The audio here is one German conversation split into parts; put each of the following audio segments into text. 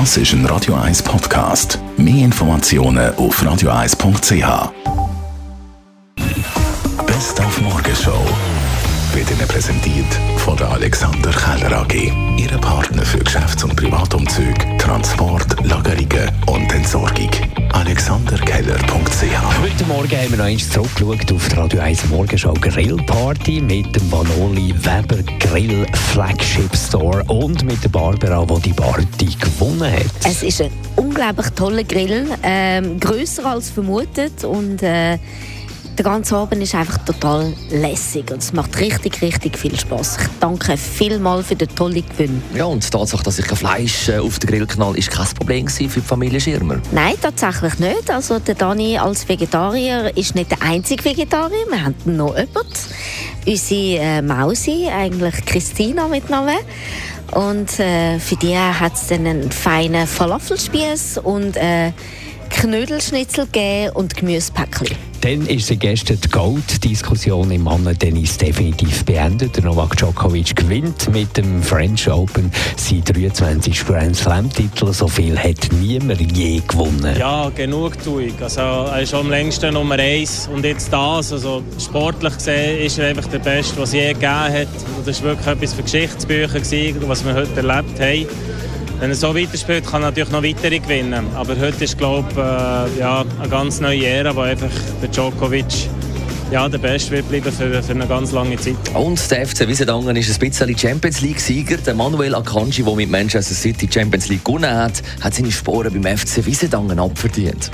Das ist ein Radio 1 Podcast. Mehr Informationen auf radio1.ch. Best auf Morgenshow wird Ihnen präsentiert von der Alexander Keller AG. Ihre Partner AlexanderKeller.ch Heute Morgen haben wir noch einmal zurückgeschaut auf die Radio 1 Morgenschau Grill Party mit dem Vanoli Weber Grill Flagship Store und mit der Barbara, die die Party gewonnen hat. Es ist ein unglaublich toller Grill, ähm, größer als vermutet und äh, der ganze Abend ist einfach total lässig und es macht richtig, richtig viel Spaß. Ich danke vielmals für den tollen Gewinn. Ja, und die Tatsache, dass ich kein Fleisch äh, auf den Grill knall, ist kein Problem für die Familie Schirmer. Nein, tatsächlich nicht. Also der Dani als Vegetarier ist nicht der einzige Vegetarier. Wir haben noch jemanden. Unsere äh, Mausi, eigentlich Christina mit Namen. Und äh, für die hat es dann einen feinen Falafelspieß und äh, Knödelschnitzel gegeben und Gemüsepäckchen. Dann ist gestern die Gold-Diskussion im Mannen-Tennis definitiv beendet. Novak Djokovic gewinnt mit dem French Open sein 23. Grand Slam-Titel. So viel hat niemand je gewonnen. Ja, Genugtuung. Also, er ist am längsten Nummer eins und jetzt das. Also, sportlich gesehen ist er einfach der Beste, was es je gegeben hat. Und das war wirklich etwas für Geschichtsbücher, was wir heute erlebt haben. Wenn er so weiterspielt, kann er natürlich noch weitere gewinnen. Aber heute ist, glaube ich, äh, ja, eine ganz neue Ära, wo einfach der Djokovic ja, der Beste wird bleiben für, für eine ganz lange Zeit. Und der FC Wiesendangen ist ein bisschen Champions League-Sieger. Der Manuel Akanji, der mit Manchester City Champions League gewonnen hat, hat seine Sporen beim FC Wiesendangen abverdient.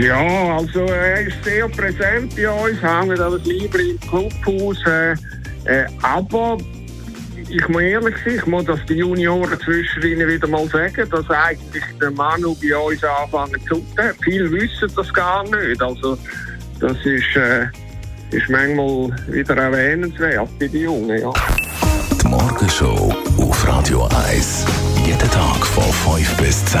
Ja, also er ist sehr präsent bei uns, hängt alles lieber im Clubhaus. Äh, äh, aber ich muss ehrlich sein, ich muss das die Junioren zwischen wieder mal sagen, dass eigentlich der Manu bei uns anfangen zu tun. Viele wissen das gar nicht. Also, das ist, äh, ist manchmal wieder erwähnenswert bei den Jungen. Ja. Die Morgenshow auf Radio 1. Jeden Tag von 5 bis 10.